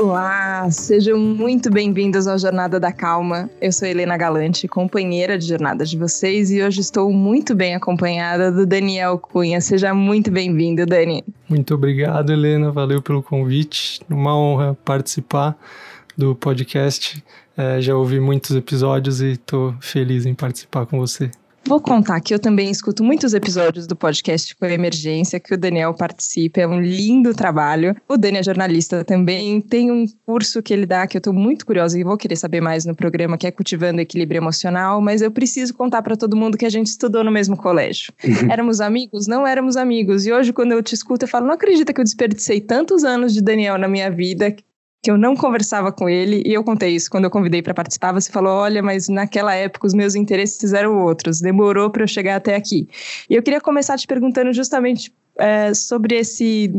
Olá, sejam muito bem-vindos ao Jornada da Calma. Eu sou Helena Galante, companheira de jornada de vocês, e hoje estou muito bem acompanhada do Daniel Cunha. Seja muito bem-vindo, Dani. Muito obrigado, Helena. Valeu pelo convite. Uma honra participar do podcast. É, já ouvi muitos episódios e estou feliz em participar com você. Vou contar que eu também escuto muitos episódios do podcast com Emergência, que o Daniel participa, é um lindo trabalho. O Daniel é jornalista também, tem um curso que ele dá que eu estou muito curiosa e vou querer saber mais no programa, que é Cultivando Equilíbrio Emocional, mas eu preciso contar para todo mundo que a gente estudou no mesmo colégio. éramos amigos? Não éramos amigos. E hoje, quando eu te escuto, eu falo, não acredita que eu desperdicei tantos anos de Daniel na minha vida, que eu não conversava com ele, e eu contei isso quando eu convidei para participar. Você falou: olha, mas naquela época os meus interesses eram outros, demorou para eu chegar até aqui. E eu queria começar te perguntando justamente é, sobre esse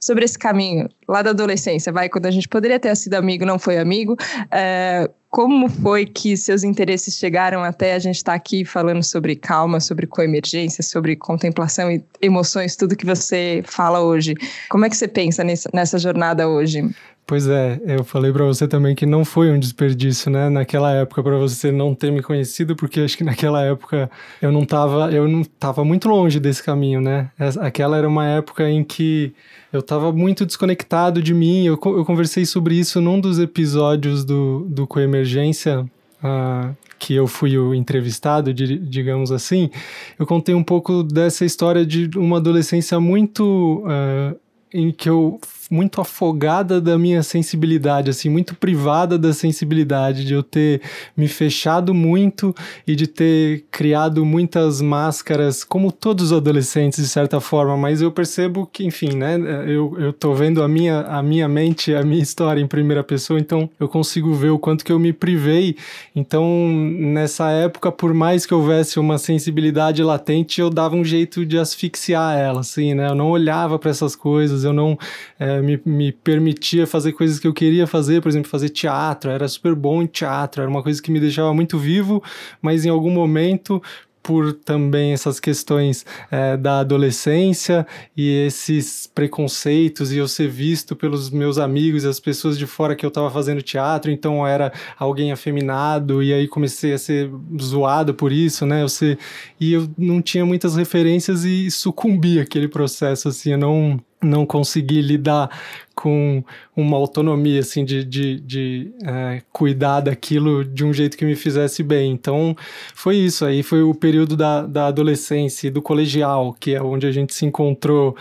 sobre esse caminho lá da adolescência, vai quando a gente poderia ter sido amigo, não foi amigo. É, como foi que seus interesses chegaram até a gente estar tá aqui falando sobre calma, sobre coemergência, sobre contemplação e emoções, tudo que você fala hoje? Como é que você pensa nessa, nessa jornada hoje? Pois é, eu falei para você também que não foi um desperdício, né? Naquela época para você não ter me conhecido, porque acho que naquela época eu não tava, eu não tava muito longe desse caminho, né? Aquela era uma época em que eu tava muito desconectado de mim. Eu, eu conversei sobre isso num dos episódios do, do Coemergência, uh, que eu fui o entrevistado, digamos assim. Eu contei um pouco dessa história de uma adolescência muito. Uh, em que eu muito afogada da minha sensibilidade, assim, muito privada da sensibilidade, de eu ter me fechado muito e de ter criado muitas máscaras, como todos os adolescentes, de certa forma, mas eu percebo que, enfim, né, eu, eu tô vendo a minha, a minha mente, a minha história em primeira pessoa, então eu consigo ver o quanto que eu me privei. Então, nessa época, por mais que houvesse uma sensibilidade latente, eu dava um jeito de asfixiar ela, assim, né, eu não olhava para essas coisas, eu não é, me, me permitia fazer coisas que eu queria fazer, por exemplo, fazer teatro, era super bom em teatro, era uma coisa que me deixava muito vivo, mas em algum momento por também essas questões é, da adolescência e esses preconceitos e eu ser visto pelos meus amigos e as pessoas de fora que eu estava fazendo teatro, então eu era alguém afeminado e aí comecei a ser zoado por isso, né? Eu ser, e eu não tinha muitas referências e sucumbi aquele processo, assim, eu não não consegui lidar com uma autonomia, assim, de, de, de é, cuidar daquilo de um jeito que me fizesse bem. Então, foi isso. Aí foi o período da, da adolescência e do colegial, que é onde a gente se encontrou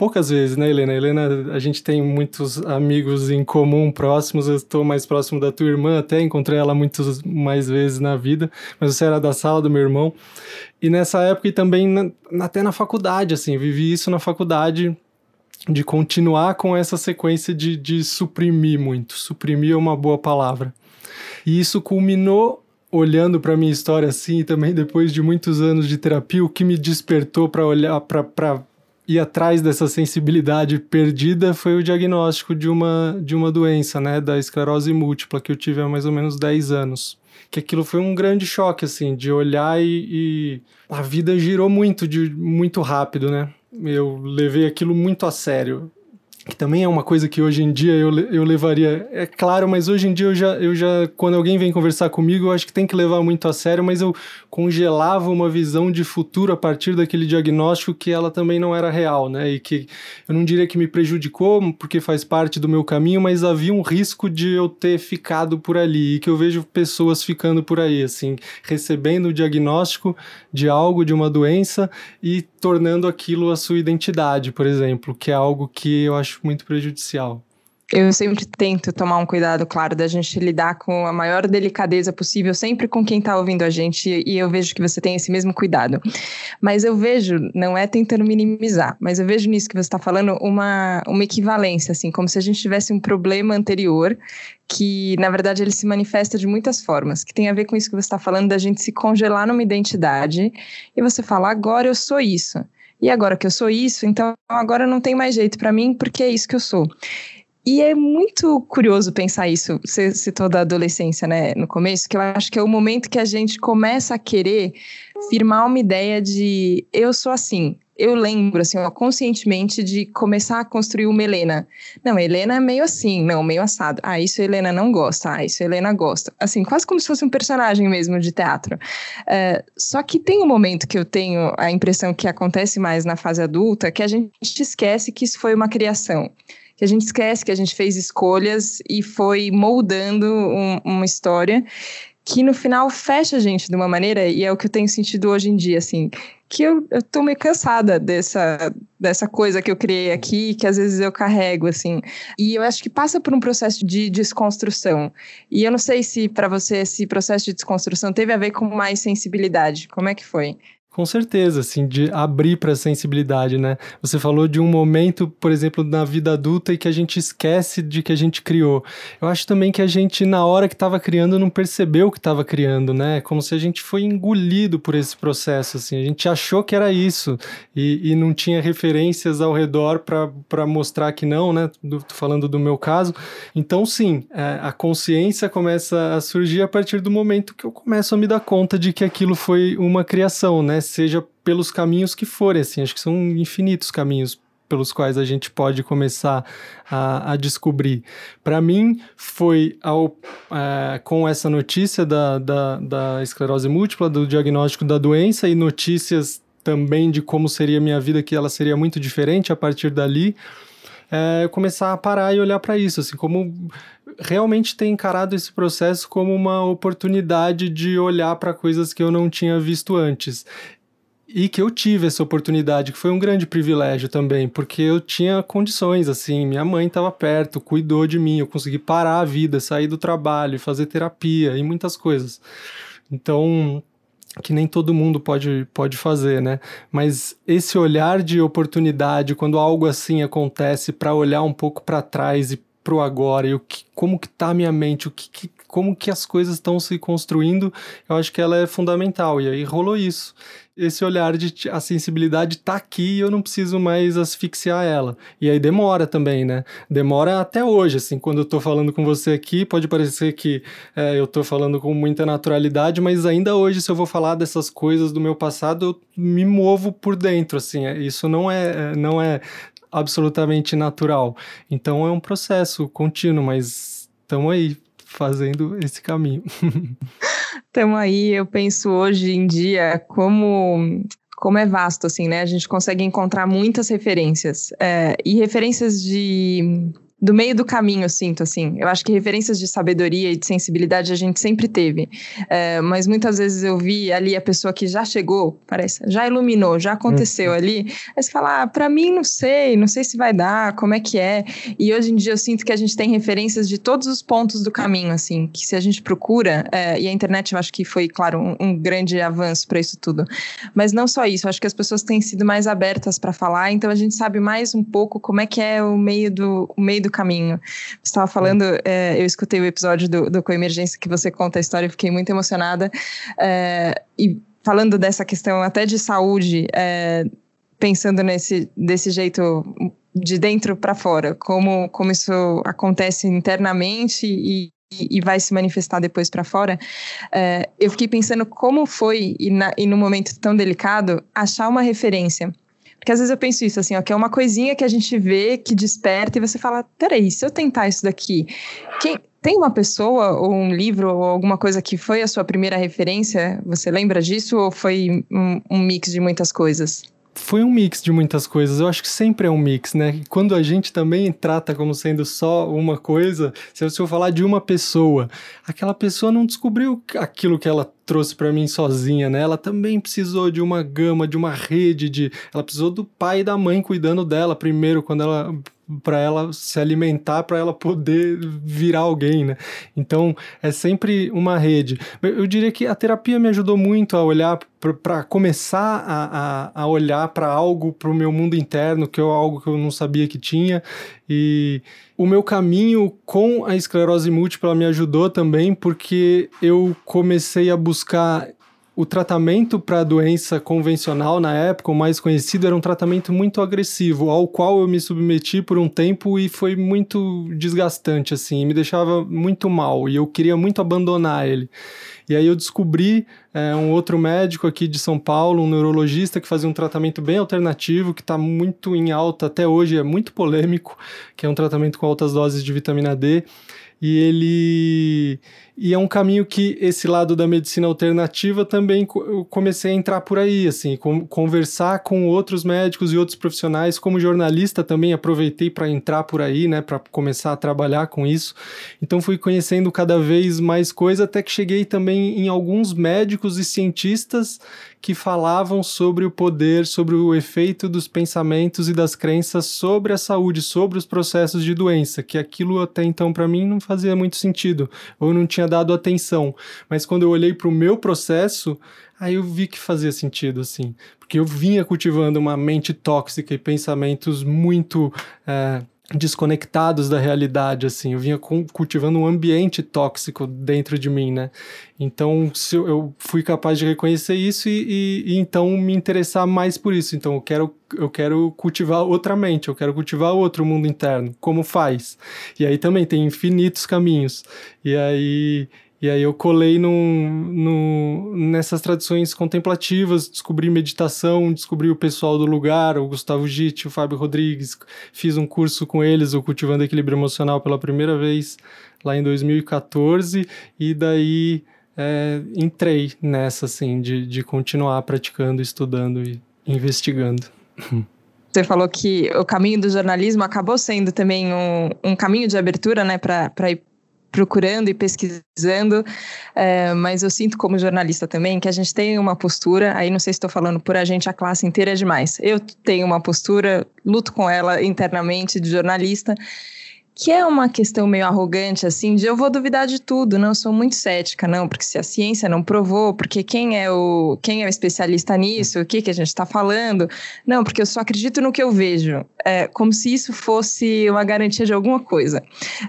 poucas vezes, né, Helena? Helena, a gente tem muitos amigos em comum próximos. Eu estou mais próximo da tua irmã, até encontrei ela muitas mais vezes na vida, mas você era da sala do meu irmão. E nessa época e também na, até na faculdade, assim, vivi isso na faculdade de continuar com essa sequência de, de suprimir muito. Suprimir é uma boa palavra. E isso culminou olhando para minha história assim, e também depois de muitos anos de terapia, o que me despertou para olhar para ir atrás dessa sensibilidade perdida foi o diagnóstico de uma de uma doença, né, da esclerose múltipla que eu tive há mais ou menos 10 anos. Que aquilo foi um grande choque assim, de olhar e, e a vida girou muito de muito rápido, né? Eu levei aquilo muito a sério que também é uma coisa que hoje em dia eu, eu levaria, é claro, mas hoje em dia eu já, eu já, quando alguém vem conversar comigo, eu acho que tem que levar muito a sério, mas eu congelava uma visão de futuro a partir daquele diagnóstico que ela também não era real, né? E que eu não diria que me prejudicou, porque faz parte do meu caminho, mas havia um risco de eu ter ficado por ali, e que eu vejo pessoas ficando por aí, assim, recebendo o diagnóstico de algo, de uma doença, e tornando aquilo a sua identidade, por exemplo, que é algo que eu acho muito prejudicial. Eu sempre tento tomar um cuidado, claro, da gente lidar com a maior delicadeza possível, sempre com quem está ouvindo a gente, e eu vejo que você tem esse mesmo cuidado. Mas eu vejo, não é tentando minimizar, mas eu vejo nisso que você está falando uma, uma equivalência, assim, como se a gente tivesse um problema anterior que, na verdade, ele se manifesta de muitas formas, que tem a ver com isso que você está falando, da gente se congelar numa identidade, e você fala, agora eu sou isso. E agora que eu sou isso, então agora não tem mais jeito para mim, porque é isso que eu sou. E é muito curioso pensar isso. Você citou da adolescência, né, no começo, que eu acho que é o momento que a gente começa a querer firmar uma ideia de eu sou assim. Eu lembro, assim, ó, conscientemente de começar a construir uma Helena. Não, Helena é meio assim, não, meio assado. Ah, isso a Helena não gosta, ah, isso a Helena gosta. Assim, quase como se fosse um personagem mesmo de teatro. Uh, só que tem um momento que eu tenho a impressão que acontece mais na fase adulta, que a gente esquece que isso foi uma criação que a gente esquece que a gente fez escolhas e foi moldando um, uma história que no final fecha a gente de uma maneira, e é o que eu tenho sentido hoje em dia, assim, que eu, eu tô meio cansada dessa, dessa coisa que eu criei aqui, que às vezes eu carrego, assim. E eu acho que passa por um processo de desconstrução. E eu não sei se para você esse processo de desconstrução teve a ver com mais sensibilidade. Como é que foi? Com certeza, assim, de abrir para a sensibilidade, né? Você falou de um momento, por exemplo, na vida adulta e que a gente esquece de que a gente criou. Eu acho também que a gente, na hora que estava criando, não percebeu que estava criando, né? Como se a gente foi engolido por esse processo, assim. A gente achou que era isso e, e não tinha referências ao redor para mostrar que não, né? Do, falando do meu caso. Então, sim, é, a consciência começa a surgir a partir do momento que eu começo a me dar conta de que aquilo foi uma criação, né? Seja pelos caminhos que forem, assim, acho que são infinitos caminhos pelos quais a gente pode começar a, a descobrir. Para mim, foi ao, é, com essa notícia da, da, da esclerose múltipla, do diagnóstico da doença e notícias também de como seria minha vida, que ela seria muito diferente a partir dali, é, começar a parar e olhar para isso, assim, como realmente ter encarado esse processo como uma oportunidade de olhar para coisas que eu não tinha visto antes e que eu tive essa oportunidade, que foi um grande privilégio também, porque eu tinha condições, assim, minha mãe estava perto, cuidou de mim, eu consegui parar a vida, sair do trabalho, fazer terapia e muitas coisas. Então, que nem todo mundo pode, pode fazer, né? Mas esse olhar de oportunidade, quando algo assim acontece, para olhar um pouco para trás e pro agora e o que, como que tá a minha mente, o que, que como que as coisas estão se construindo, eu acho que ela é fundamental. E aí rolou isso. Esse olhar de a sensibilidade tá aqui e eu não preciso mais asfixiar ela. E aí demora também, né? Demora até hoje, assim, quando eu tô falando com você aqui, pode parecer que é, eu tô falando com muita naturalidade, mas ainda hoje, se eu vou falar dessas coisas do meu passado, eu me movo por dentro, assim. É, isso não é, é não é absolutamente natural. Então é um processo contínuo, mas estamos aí fazendo esse caminho. Estamos aí, eu penso hoje em dia como como é vasto, assim, né? A gente consegue encontrar muitas referências. É, e referências de do meio do caminho, eu sinto, assim. Eu acho que referências de sabedoria e de sensibilidade a gente sempre teve. É, mas muitas vezes eu vi ali a pessoa que já chegou, parece, já iluminou, já aconteceu uhum. ali. Aí você fala, ah, pra mim não sei, não sei se vai dar, como é que é. E hoje em dia eu sinto que a gente tem referências de todos os pontos do caminho, assim, que se a gente procura, é, e a internet eu acho que foi, claro, um, um grande avanço para isso tudo. Mas não só isso, eu acho que as pessoas têm sido mais abertas para falar, então a gente sabe mais um pouco como é que é o meio do, o meio do do caminho. Você estava falando, é, eu escutei o episódio do, do Coemergência que você conta a história, fiquei muito emocionada. É, e falando dessa questão até de saúde, é, pensando nesse desse jeito de dentro para fora, como, como isso acontece internamente e, e vai se manifestar depois para fora, é, eu fiquei pensando como foi, e, na, e num momento tão delicado, achar uma referência porque às vezes eu penso isso, assim, ó, que é uma coisinha que a gente vê, que desperta, e você fala, peraí, se eu tentar isso daqui, quem, tem uma pessoa ou um livro ou alguma coisa que foi a sua primeira referência? Você lembra disso ou foi um, um mix de muitas coisas? foi um mix de muitas coisas. Eu acho que sempre é um mix, né? Quando a gente também trata como sendo só uma coisa, se eu falar de uma pessoa, aquela pessoa não descobriu aquilo que ela trouxe para mim sozinha, né? Ela também precisou de uma gama, de uma rede de, ela precisou do pai e da mãe cuidando dela primeiro quando ela para ela se alimentar, para ela poder virar alguém, né? Então é sempre uma rede. Eu diria que a terapia me ajudou muito a olhar para começar a, a, a olhar para algo, para o meu mundo interno, que é algo que eu não sabia que tinha. E o meu caminho com a esclerose múltipla me ajudou também, porque eu comecei a buscar o tratamento para a doença convencional na época, o mais conhecido, era um tratamento muito agressivo, ao qual eu me submeti por um tempo e foi muito desgastante, assim, me deixava muito mal e eu queria muito abandonar ele. E aí eu descobri é, um outro médico aqui de São Paulo, um neurologista que fazia um tratamento bem alternativo, que está muito em alta até hoje, é muito polêmico, que é um tratamento com altas doses de vitamina D e ele e é um caminho que esse lado da medicina alternativa também eu comecei a entrar por aí, assim, conversar com outros médicos e outros profissionais, como jornalista também aproveitei para entrar por aí, né, para começar a trabalhar com isso. Então fui conhecendo cada vez mais coisa até que cheguei também em alguns médicos e cientistas que falavam sobre o poder, sobre o efeito dos pensamentos e das crenças sobre a saúde, sobre os processos de doença, que aquilo até então para mim não fazia muito sentido, ou não tinha dado atenção. Mas quando eu olhei para o meu processo, aí eu vi que fazia sentido, assim, porque eu vinha cultivando uma mente tóxica e pensamentos muito é, desconectados da realidade, assim. Eu vinha cultivando um ambiente tóxico dentro de mim, né? Então, eu fui capaz de reconhecer isso e, e, e, então me interessar mais por isso. Então, eu quero, eu quero cultivar outra mente, eu quero cultivar outro mundo interno. Como faz? E aí também tem infinitos caminhos. E aí e aí eu colei no, nessas tradições contemplativas, descobri meditação, descobri o pessoal do lugar, o Gustavo Gitti, o Fábio Rodrigues, fiz um curso com eles, o Cultivando Equilíbrio Emocional pela primeira vez lá em 2014, e daí é, entrei nessa, assim, de, de continuar praticando, estudando e investigando. Você falou que o caminho do jornalismo acabou sendo também um, um caminho de abertura, né, para ir procurando e pesquisando, é, mas eu sinto como jornalista também que a gente tem uma postura, aí não sei se estou falando por a gente, a classe inteira é demais. Eu tenho uma postura, luto com ela internamente de jornalista, que é uma questão meio arrogante, assim, de eu vou duvidar de tudo, não sou muito cética, não, porque se a ciência não provou, porque quem é o, quem é o especialista nisso, o que, que a gente está falando, não, porque eu só acredito no que eu vejo, é, como se isso fosse uma garantia de alguma coisa.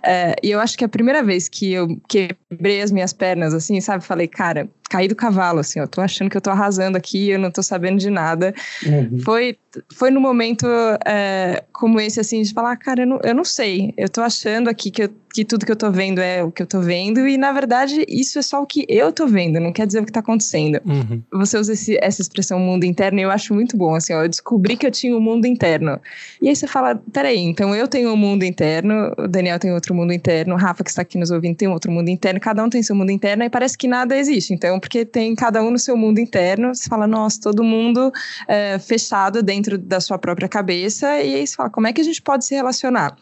É, e eu acho que a primeira vez que eu quebrei as minhas pernas, assim, sabe, falei, cara, caí do cavalo, assim, eu tô achando que eu tô arrasando aqui, eu não tô sabendo de nada. Uhum. Foi, foi no momento é, como esse, assim, de falar, cara, eu não, eu não sei, eu tô achando aqui que eu que tudo que eu tô vendo é o que eu tô vendo, e na verdade isso é só o que eu tô vendo, não quer dizer o que tá acontecendo. Uhum. Você usa esse, essa expressão mundo interno e eu acho muito bom, assim, ó, eu descobri que eu tinha um mundo interno. E aí você fala, peraí, então eu tenho um mundo interno, o Daniel tem outro mundo interno, o Rafa que está aqui nos ouvindo tem outro mundo interno, cada um tem seu mundo interno e parece que nada existe. Então, porque tem cada um no seu mundo interno, você fala, nossa, todo mundo é, fechado dentro da sua própria cabeça, e aí você fala, como é que a gente pode se relacionar?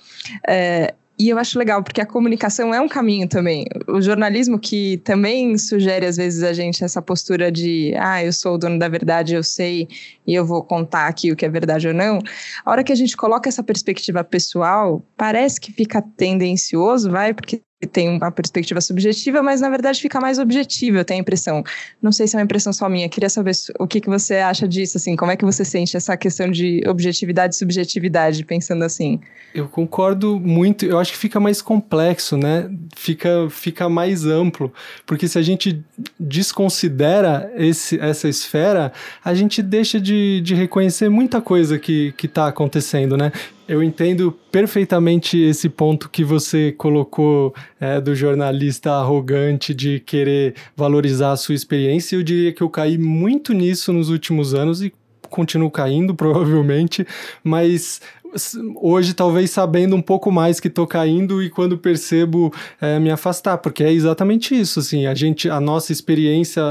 É, e eu acho legal, porque a comunicação é um caminho também. O jornalismo que também sugere, às vezes, a gente essa postura de, ah, eu sou o dono da verdade, eu sei, e eu vou contar aqui o que é verdade ou não. A hora que a gente coloca essa perspectiva pessoal, parece que fica tendencioso, vai, porque tem uma perspectiva subjetiva, mas na verdade fica mais objetiva, eu tenho a impressão. Não sei se é uma impressão só minha, queria saber o que, que você acha disso, assim, como é que você sente essa questão de objetividade e subjetividade, pensando assim? Eu concordo muito, eu acho que fica mais complexo, né? Fica, fica mais amplo, porque se a gente desconsidera esse, essa esfera, a gente deixa de, de reconhecer muita coisa que está acontecendo, né? Eu entendo perfeitamente esse ponto que você colocou é, do jornalista arrogante de querer valorizar a sua experiência. Eu diria que eu caí muito nisso nos últimos anos e continuo caindo, provavelmente, mas hoje talvez sabendo um pouco mais que tô caindo e quando percebo é, me afastar, porque é exatamente isso, assim, a gente, a nossa experiência,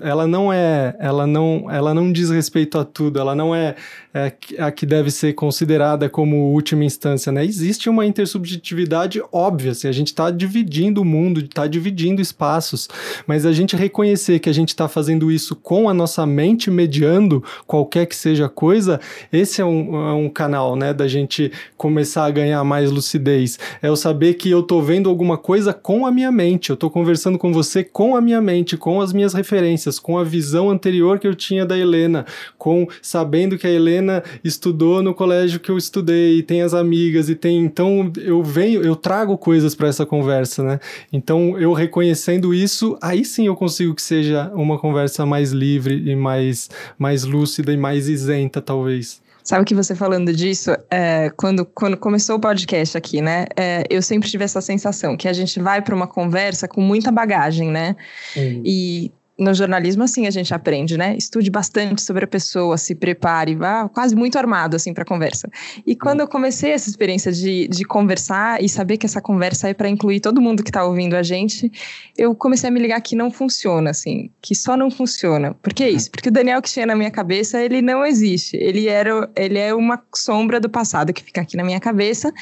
ela não é, ela não, ela não diz respeito a tudo, ela não é, é a que deve ser considerada como última instância, né? Existe uma intersubjetividade óbvia, assim, a gente está dividindo o mundo, está dividindo espaços, mas a gente reconhecer que a gente está fazendo isso com a nossa mente mediando qualquer que seja a coisa, esse é um, é um canal, né, da gente começar a ganhar mais lucidez. É eu saber que eu tô vendo alguma coisa com a minha mente, eu tô conversando com você com a minha mente, com as minhas referências, com a visão anterior que eu tinha da Helena, com sabendo que a Helena estudou no colégio que eu estudei, tem as amigas e tem, então eu venho, eu trago coisas para essa conversa, né? Então eu reconhecendo isso, aí sim eu consigo que seja uma conversa mais livre e mais mais lúcida e mais isenta, talvez. Sabe que você falando disso, é, quando, quando começou o podcast aqui, né? É, eu sempre tive essa sensação que a gente vai para uma conversa com muita bagagem, né? E no jornalismo, assim, a gente aprende, né? Estude bastante sobre a pessoa, se prepare, vá quase muito armado, assim, para a conversa. E quando eu comecei essa experiência de, de conversar e saber que essa conversa é para incluir todo mundo que está ouvindo a gente, eu comecei a me ligar que não funciona, assim, que só não funciona. Por que isso? Porque o Daniel que tinha na minha cabeça, ele não existe. Ele, era, ele é uma sombra do passado que fica aqui na minha cabeça,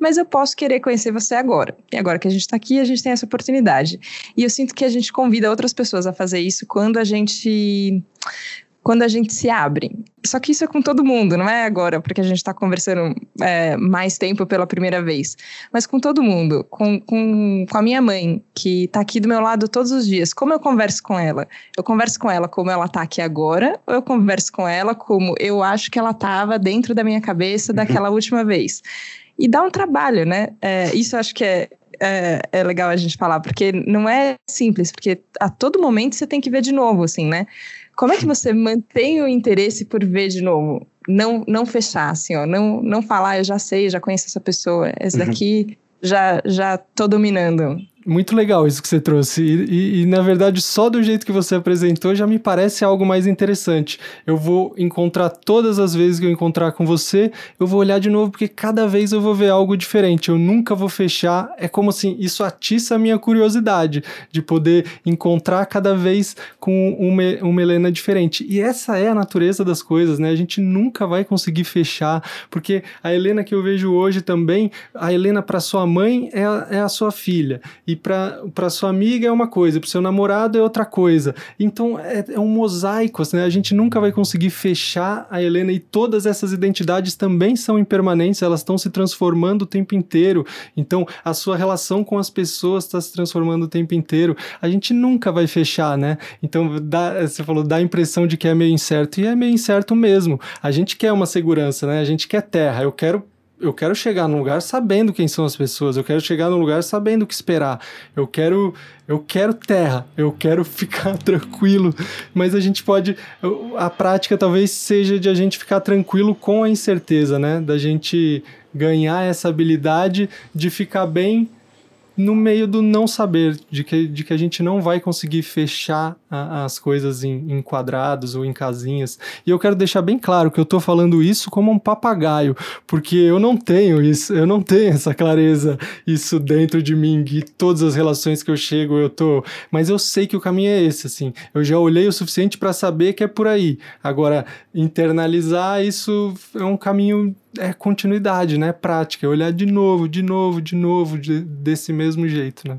mas eu posso querer conhecer você agora. E agora que a gente está aqui, a gente tem essa oportunidade. E eu sinto que a gente convida outras pessoas a fazer fazer isso quando a gente quando a gente se abre. Só que isso é com todo mundo, não é agora, porque a gente está conversando é, mais tempo pela primeira vez, mas com todo mundo, com, com, com a minha mãe, que está aqui do meu lado todos os dias. Como eu converso com ela? Eu converso com ela como ela está aqui agora, ou eu converso com ela como eu acho que ela estava dentro da minha cabeça daquela última vez? E dá um trabalho, né? É, isso acho que é, é, é, legal a gente falar, porque não é simples, porque a todo momento você tem que ver de novo, assim, né? Como é que você mantém o interesse por ver de novo? Não, não fechar, assim, ó, não, não falar, ah, eu já sei, já conheço essa pessoa, esse uhum. daqui já, já tô dominando muito legal isso que você trouxe. E, e, e, na verdade, só do jeito que você apresentou já me parece algo mais interessante. Eu vou encontrar todas as vezes que eu encontrar com você, eu vou olhar de novo, porque cada vez eu vou ver algo diferente. Eu nunca vou fechar. É como assim, isso atiça a minha curiosidade de poder encontrar cada vez com uma, uma Helena diferente. E essa é a natureza das coisas, né? A gente nunca vai conseguir fechar, porque a Helena que eu vejo hoje também, a Helena para sua mãe é a, é a sua filha. E para sua amiga é uma coisa, para seu namorado é outra coisa. Então é, é, um mosaico, né? A gente nunca vai conseguir fechar a Helena e todas essas identidades também são impermanentes, elas estão se transformando o tempo inteiro. Então a sua relação com as pessoas está se transformando o tempo inteiro. A gente nunca vai fechar, né? Então dá, você falou, dá a impressão de que é meio incerto e é meio incerto mesmo. A gente quer uma segurança, né? A gente quer terra. Eu quero eu quero chegar num lugar sabendo quem são as pessoas, eu quero chegar num lugar sabendo o que esperar. Eu quero eu quero terra, eu quero ficar tranquilo, mas a gente pode a prática talvez seja de a gente ficar tranquilo com a incerteza, né? Da gente ganhar essa habilidade de ficar bem no meio do não saber, de que, de que a gente não vai conseguir fechar a, as coisas em, em, quadrados ou em casinhas. E eu quero deixar bem claro que eu estou falando isso como um papagaio, porque eu não tenho isso, eu não tenho essa clareza, isso dentro de mim, e todas as relações que eu chego eu tô. Mas eu sei que o caminho é esse, assim. Eu já olhei o suficiente para saber que é por aí. Agora, internalizar isso é um caminho é continuidade, né? Prática, é olhar de novo, de novo, de novo, de, desse mesmo jeito, né?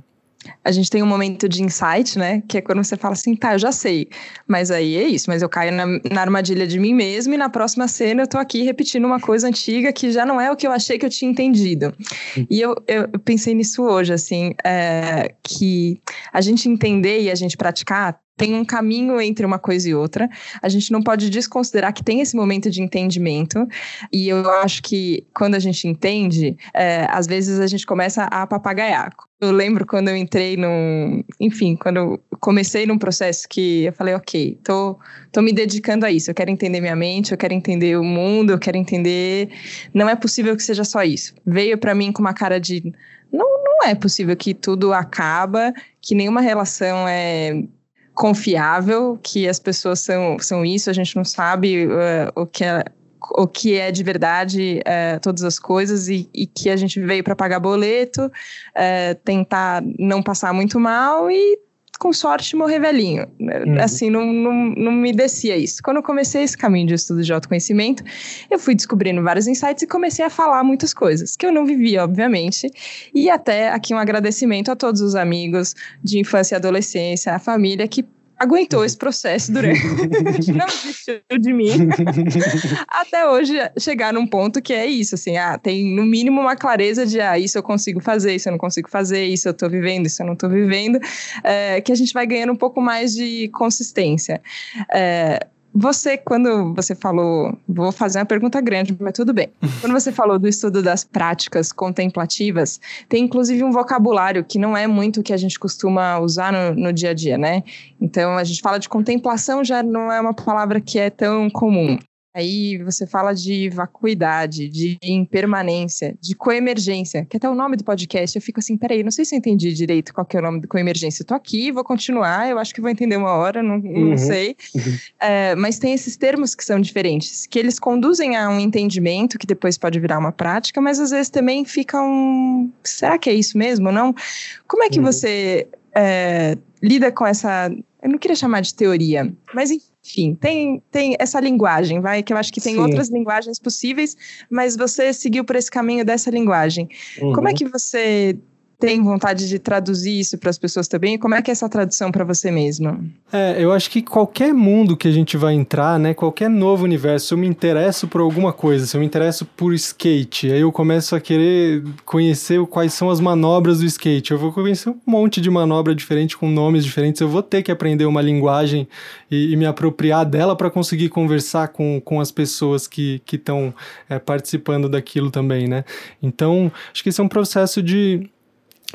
A gente tem um momento de insight, né? Que é quando você fala assim, tá, eu já sei. Mas aí é isso, mas eu caio na, na armadilha de mim mesmo e na próxima cena eu tô aqui repetindo uma coisa antiga que já não é o que eu achei que eu tinha entendido. E eu, eu pensei nisso hoje, assim, é, que a gente entender e a gente praticar tem um caminho entre uma coisa e outra. A gente não pode desconsiderar que tem esse momento de entendimento. E eu acho que quando a gente entende, é, às vezes a gente começa a papagaiar. Eu lembro quando eu entrei num. Enfim, quando eu comecei num processo que eu falei, ok, tô, tô me dedicando a isso. Eu quero entender minha mente, eu quero entender o mundo, eu quero entender. Não é possível que seja só isso. Veio para mim com uma cara de. Não, não é possível que tudo acaba, que nenhuma relação é confiável, que as pessoas são, são isso, a gente não sabe uh, o que é o que é de verdade uh, todas as coisas e, e, que a gente veio para pagar boleto, uh, tentar não passar muito mal e com sorte morrer velhinho. Uhum. Assim, não, não, não me descia isso. Quando eu comecei esse caminho de estudo de autoconhecimento, eu fui descobrindo vários insights e comecei a falar muitas coisas que eu não vivia, obviamente. E até aqui um agradecimento a todos os amigos de infância e adolescência, a família que aguentou esse processo durante. não desistiu de mim. Até hoje chegar num ponto que é isso, assim, ah, tem no mínimo uma clareza de, ah, isso eu consigo fazer, isso eu não consigo fazer, isso eu tô vivendo, isso eu não tô vivendo, é, que a gente vai ganhando um pouco mais de consistência. É, você, quando você falou, vou fazer uma pergunta grande, mas tudo bem. Quando você falou do estudo das práticas contemplativas, tem inclusive um vocabulário que não é muito o que a gente costuma usar no, no dia a dia, né? Então, a gente fala de contemplação, já não é uma palavra que é tão comum. Aí você fala de vacuidade, de impermanência, de coemergência, que até o nome do podcast. Eu fico assim, peraí, não sei se eu entendi direito qual que é o nome do coemergência. Estou aqui, vou continuar, eu acho que vou entender uma hora, não, não uhum. sei. Uhum. É, mas tem esses termos que são diferentes, que eles conduzem a um entendimento que depois pode virar uma prática, mas às vezes também fica um. Será que é isso mesmo? Não? Como é que uhum. você é, lida com essa. Eu não queria chamar de teoria, mas enfim enfim, tem, tem essa linguagem, vai, que eu acho que tem Sim. outras linguagens possíveis, mas você seguiu por esse caminho dessa linguagem. Uhum. Como é uhum. que você tem vontade de traduzir isso para as pessoas também? Como é que é essa tradução para você mesmo? É, eu acho que qualquer mundo que a gente vai entrar, né, qualquer novo universo, se eu me interesso por alguma coisa, se eu me interesso por skate, aí eu começo a querer conhecer quais são as manobras do skate. Eu vou conhecer um monte de manobra diferente com nomes diferentes. Eu vou ter que aprender uma linguagem e, e me apropriar dela para conseguir conversar com, com as pessoas que estão é, participando daquilo também, né? Então, acho que esse é um processo de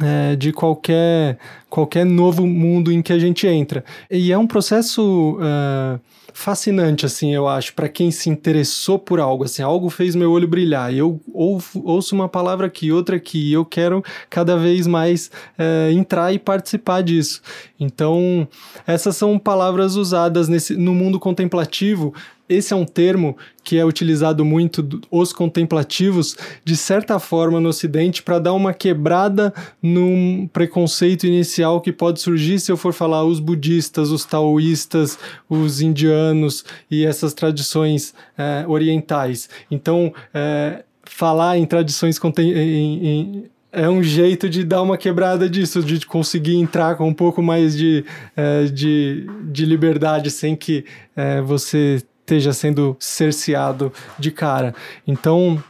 é, de qualquer, qualquer novo mundo em que a gente entra. E é um processo uh, fascinante, assim, eu acho, para quem se interessou por algo, assim, algo fez meu olho brilhar, e eu ouço uma palavra aqui, outra aqui, e eu quero cada vez mais uh, entrar e participar disso. Então, essas são palavras usadas nesse, no mundo contemplativo esse é um termo que é utilizado muito os contemplativos, de certa forma, no Ocidente, para dar uma quebrada num preconceito inicial que pode surgir se eu for falar os budistas, os taoístas, os indianos e essas tradições é, orientais. Então, é, falar em tradições é um jeito de dar uma quebrada disso, de conseguir entrar com um pouco mais de, é, de, de liberdade sem que é, você esteja sendo cerceado de cara. Então,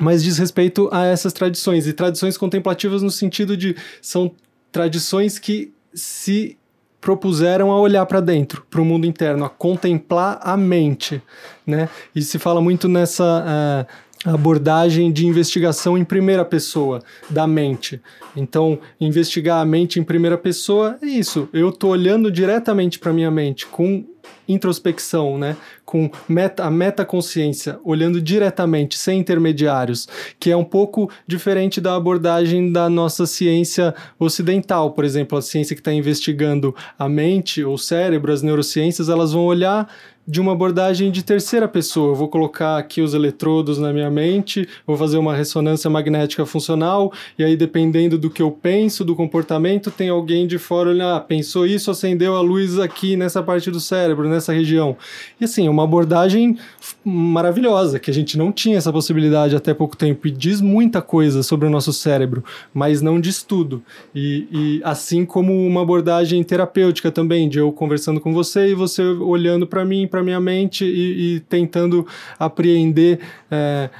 mas diz respeito a essas tradições e tradições contemplativas no sentido de são tradições que se propuseram a olhar para dentro, para o mundo interno, a contemplar a mente, né? E se fala muito nessa uh, abordagem de investigação em primeira pessoa da mente. Então, investigar a mente em primeira pessoa é isso. Eu estou olhando diretamente para minha mente com introspecção, né? Com meta, a metaconsciência, olhando diretamente, sem intermediários, que é um pouco diferente da abordagem da nossa ciência ocidental. Por exemplo, a ciência que está investigando a mente, o cérebro, as neurociências, elas vão olhar de uma abordagem de terceira pessoa. Eu vou colocar aqui os eletrodos na minha mente, vou fazer uma ressonância magnética funcional, e aí, dependendo do que eu penso, do comportamento, tem alguém de fora olhando, ah, pensou isso, acendeu a luz aqui nessa parte do cérebro, nessa região. E assim, é uma abordagem maravilhosa, que a gente não tinha essa possibilidade até pouco tempo, e diz muita coisa sobre o nosso cérebro, mas não diz tudo. E, e assim como uma abordagem terapêutica também, de eu conversando com você e você olhando para mim, para minha mente e, e tentando apreender é,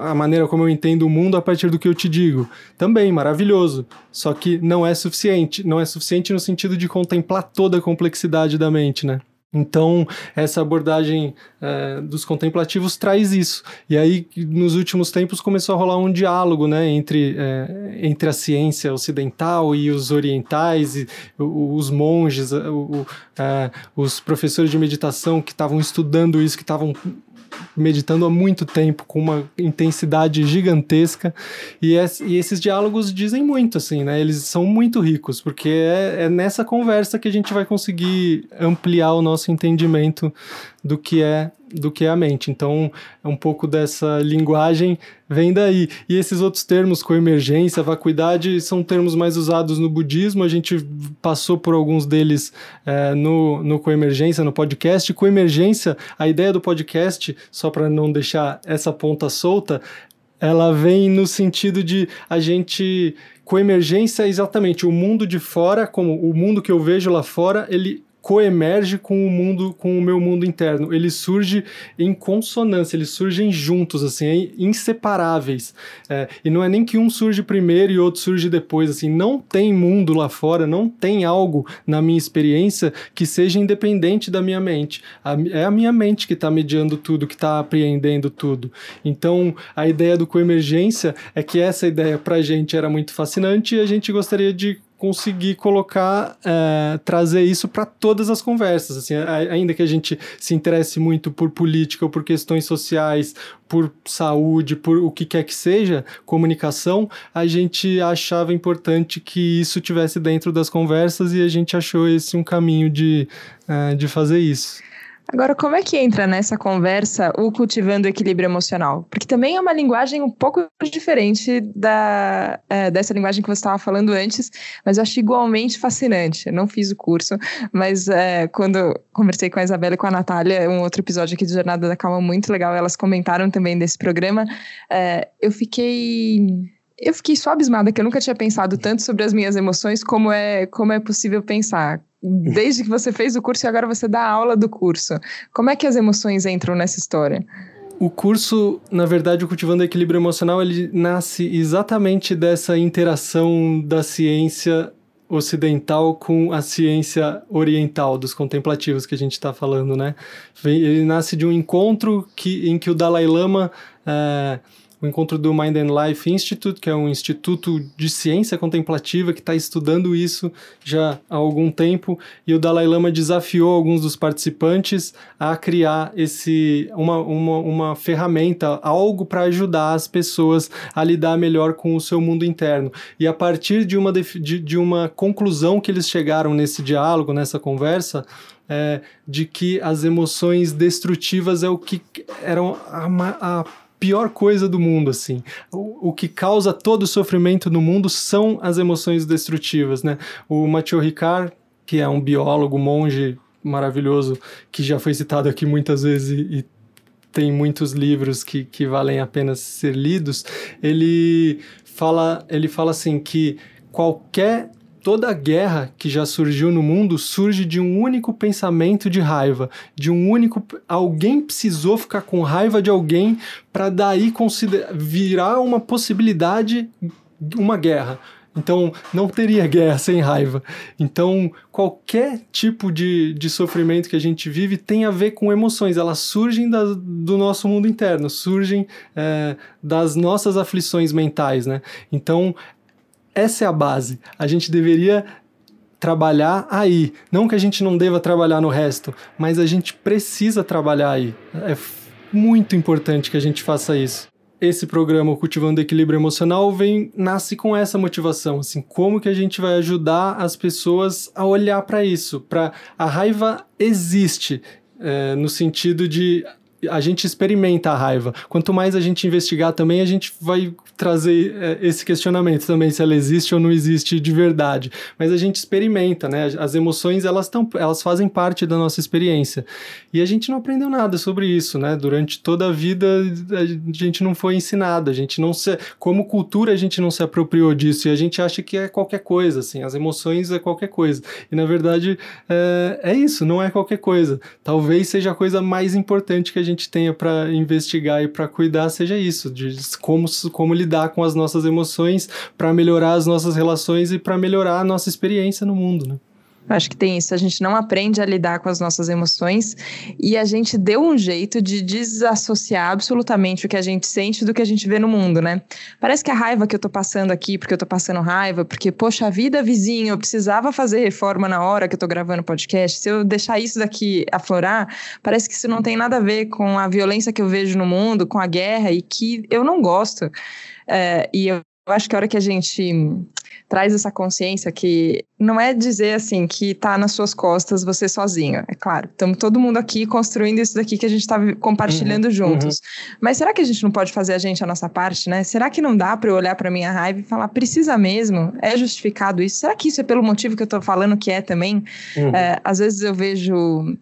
a maneira como eu entendo o mundo a partir do que eu te digo. Também maravilhoso, só que não é suficiente. Não é suficiente no sentido de contemplar toda a complexidade da mente, né? Então, essa abordagem é, dos contemplativos traz isso. E aí, nos últimos tempos, começou a rolar um diálogo né, entre, é, entre a ciência ocidental e os orientais, e os monges, o, o, é, os professores de meditação que estavam estudando isso, que estavam meditando há muito tempo, com uma intensidade gigantesca. E, e, esses diálogos dizem muito, assim, né? Eles são muito ricos, porque é, é nessa conversa que a gente vai conseguir ampliar o nosso entendimento do que é do que a mente. Então, é um pouco dessa linguagem vem daí. E esses outros termos, coemergência, vacuidade, são termos mais usados no budismo. A gente passou por alguns deles é, no, no coemergência, no podcast. Coemergência, a ideia do podcast, só para não deixar essa ponta solta, ela vem no sentido de a gente coemergência exatamente o mundo de fora, como o mundo que eu vejo lá fora, ele coemerge com o mundo, com o meu mundo interno. Ele surge em consonância, eles surgem juntos, assim, inseparáveis. É, e não é nem que um surge primeiro e outro surge depois, assim, não tem mundo lá fora, não tem algo na minha experiência que seja independente da minha mente. A, é a minha mente que está mediando tudo, que está apreendendo tudo. Então, a ideia do coemergência é que essa ideia pra gente era muito fascinante e a gente gostaria de conseguir colocar, é, trazer isso para todas as conversas. Assim, ainda que a gente se interesse muito por política ou por questões sociais, por saúde, por o que quer que seja, comunicação, a gente achava importante que isso tivesse dentro das conversas e a gente achou esse um caminho de, é, de fazer isso. Agora, como é que entra nessa conversa o cultivando o equilíbrio emocional? Porque também é uma linguagem um pouco diferente da, é, dessa linguagem que você estava falando antes, mas eu acho igualmente fascinante. Eu não fiz o curso, mas é, quando conversei com a Isabela e com a Natália, um outro episódio aqui de Jornada da Calma muito legal, elas comentaram também desse programa, é, eu fiquei eu fiquei só abismada que eu nunca tinha pensado tanto sobre as minhas emoções como é como é possível pensar desde que você fez o curso e agora você dá aula do curso. Como é que as emoções entram nessa história? O curso, na verdade, o Cultivando Equilíbrio Emocional, ele nasce exatamente dessa interação da ciência ocidental com a ciência oriental dos contemplativos que a gente está falando, né? Ele nasce de um encontro que, em que o Dalai Lama é, o encontro do Mind and Life Institute, que é um instituto de ciência contemplativa que está estudando isso já há algum tempo, e o Dalai Lama desafiou alguns dos participantes a criar esse uma, uma, uma ferramenta, algo para ajudar as pessoas a lidar melhor com o seu mundo interno. E a partir de uma, de, de uma conclusão que eles chegaram nesse diálogo, nessa conversa, é, de que as emoções destrutivas é o que eram a, a pior coisa do mundo, assim. O, o, que causa todo o sofrimento no mundo são as emoções destrutivas, né? O Mathieu Ricard, que é um biólogo, monge maravilhoso, que já foi citado aqui muitas vezes e, e tem muitos livros que, que valem a pena ser lidos, ele fala, ele fala assim que qualquer Toda guerra que já surgiu no mundo surge de um único pensamento de raiva, de um único alguém precisou ficar com raiva de alguém para daí virar uma possibilidade uma guerra. Então, não teria guerra sem raiva. Então, qualquer tipo de, de sofrimento que a gente vive tem a ver com emoções. Elas surgem da, do nosso mundo interno, surgem é, das nossas aflições mentais, né? Então, essa é a base. A gente deveria trabalhar aí. Não que a gente não deva trabalhar no resto, mas a gente precisa trabalhar aí. É muito importante que a gente faça isso. Esse programa Cultivando Equilíbrio Emocional vem nasce com essa motivação, assim, como que a gente vai ajudar as pessoas a olhar para isso, para a raiva existe é, no sentido de a gente experimenta a raiva. Quanto mais a gente investigar também, a gente vai trazer é, esse questionamento também, se ela existe ou não existe de verdade. Mas a gente experimenta, né? As emoções, elas, tão, elas fazem parte da nossa experiência. E a gente não aprendeu nada sobre isso, né? Durante toda a vida, a gente não foi ensinado, a gente não se... Como cultura, a gente não se apropriou disso e a gente acha que é qualquer coisa, assim. As emoções é qualquer coisa. E, na verdade, é, é isso, não é qualquer coisa. Talvez seja a coisa mais importante que a gente gente tenha para investigar e para cuidar seja isso, de como, como lidar com as nossas emoções para melhorar as nossas relações e para melhorar a nossa experiência no mundo, né? Acho que tem isso. A gente não aprende a lidar com as nossas emoções e a gente deu um jeito de desassociar absolutamente o que a gente sente do que a gente vê no mundo, né? Parece que a raiva que eu tô passando aqui, porque eu tô passando raiva, porque, poxa, vida vizinho, eu precisava fazer reforma na hora que eu tô gravando podcast. Se eu deixar isso daqui aflorar, parece que isso não tem nada a ver com a violência que eu vejo no mundo, com a guerra e que eu não gosto. É, e eu acho que a hora que a gente traz essa consciência que não é dizer assim que tá nas suas costas você sozinho. É claro, estamos todo mundo aqui construindo isso daqui que a gente está compartilhando uhum, juntos. Uhum. Mas será que a gente não pode fazer a gente a nossa parte, né? Será que não dá para eu olhar para minha raiva e falar precisa mesmo? É justificado isso? Será que isso é pelo motivo que eu estou falando que é também? Uhum. É, às vezes eu vejo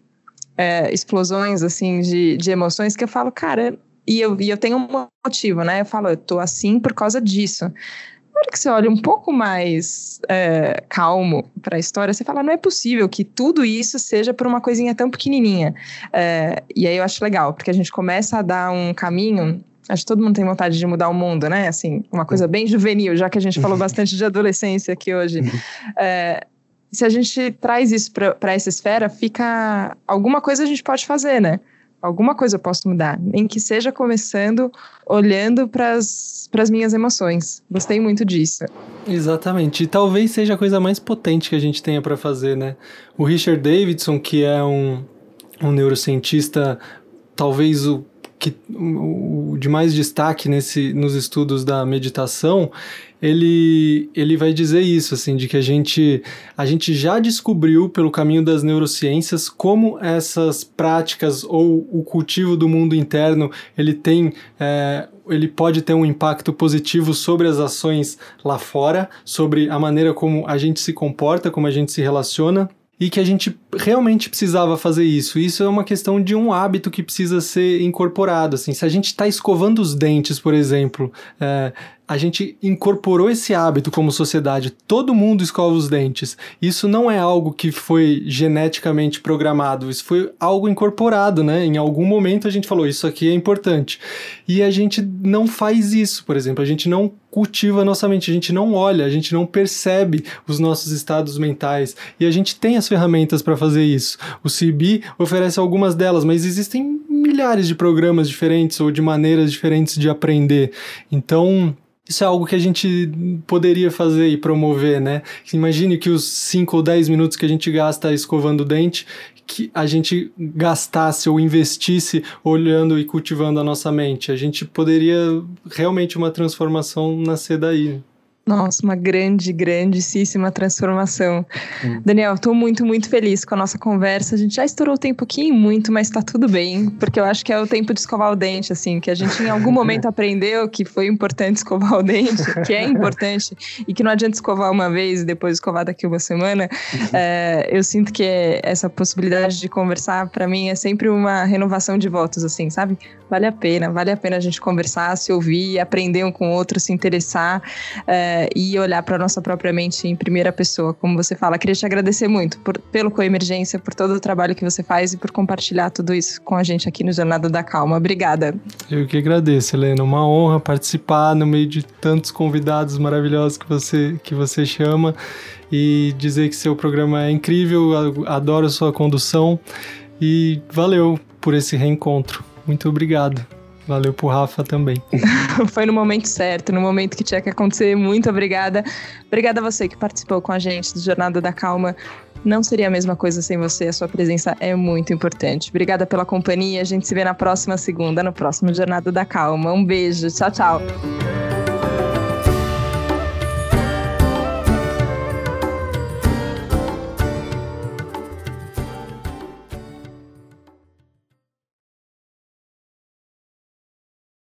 é, explosões assim de, de emoções que eu falo, cara, e eu, e eu tenho um motivo, né? Eu falo, eu tô assim por causa disso Na hora que você olha um pouco mais é, calmo para a história, você fala: não é possível que tudo isso seja por uma coisinha tão pequenininha. É, e aí eu acho legal, porque a gente começa a dar um caminho Acho que todo mundo tem vontade de mudar o mundo, né? Assim, uma coisa bem juvenil, já que a gente falou bastante de adolescência aqui hoje. É, se a gente traz isso para essa esfera, fica. Alguma coisa a gente pode fazer, né? Alguma coisa eu posso mudar. Nem que seja começando olhando para as minhas emoções. Gostei muito disso. Exatamente. E talvez seja a coisa mais potente que a gente tenha para fazer, né? O Richard Davidson, que é um, um neurocientista, talvez o que o de mais destaque nesse, nos estudos da meditação, ele, ele vai dizer isso, assim, de que a gente, a gente já descobriu pelo caminho das neurociências como essas práticas ou o cultivo do mundo interno, ele tem, é, ele pode ter um impacto positivo sobre as ações lá fora, sobre a maneira como a gente se comporta, como a gente se relaciona, e que a gente realmente precisava fazer isso. Isso é uma questão de um hábito que precisa ser incorporado. Assim, se a gente está escovando os dentes, por exemplo, é, a gente incorporou esse hábito como sociedade. Todo mundo escova os dentes. Isso não é algo que foi geneticamente programado, isso foi algo incorporado, né? Em algum momento a gente falou, isso aqui é importante. E a gente não faz isso, por exemplo, a gente não cultiva a nossa mente, a gente não olha, a gente não percebe os nossos estados mentais e a gente tem as ferramentas para fazer isso. O CB oferece algumas delas, mas existem milhares de programas diferentes ou de maneiras diferentes de aprender. Então, isso é algo que a gente poderia fazer e promover, né? Imagine que os 5 ou 10 minutos que a gente gasta escovando o dente, que a gente gastasse ou investisse olhando e cultivando a nossa mente. A gente poderia realmente uma transformação nascer daí. Nossa, uma grande, grandíssima transformação. Hum. Daniel, estou muito, muito feliz com a nossa conversa. A gente já estourou o tempo aqui muito, mas está tudo bem, porque eu acho que é o tempo de escovar o dente, assim, que a gente em algum momento aprendeu que foi importante escovar o dente, que é importante, e que não adianta escovar uma vez e depois escovar daqui uma semana. É, eu sinto que essa possibilidade de conversar, para mim, é sempre uma renovação de votos, assim, sabe? Vale a pena, vale a pena a gente conversar, se ouvir, aprender um com o outro, se interessar. E olhar para nossa própria mente em primeira pessoa, como você fala. Queria te agradecer muito por, pelo Coemergência, por todo o trabalho que você faz e por compartilhar tudo isso com a gente aqui no Jornada da Calma. Obrigada. Eu que agradeço, Helena. Uma honra participar no meio de tantos convidados maravilhosos que você, que você chama e dizer que seu programa é incrível, adoro sua condução e valeu por esse reencontro. Muito obrigado. Valeu pro Rafa também. Foi no momento certo, no momento que tinha que acontecer. Muito obrigada. Obrigada a você que participou com a gente do Jornada da Calma. Não seria a mesma coisa sem você, a sua presença é muito importante. Obrigada pela companhia. A gente se vê na próxima segunda, no próximo Jornada da Calma. Um beijo. Tchau, tchau.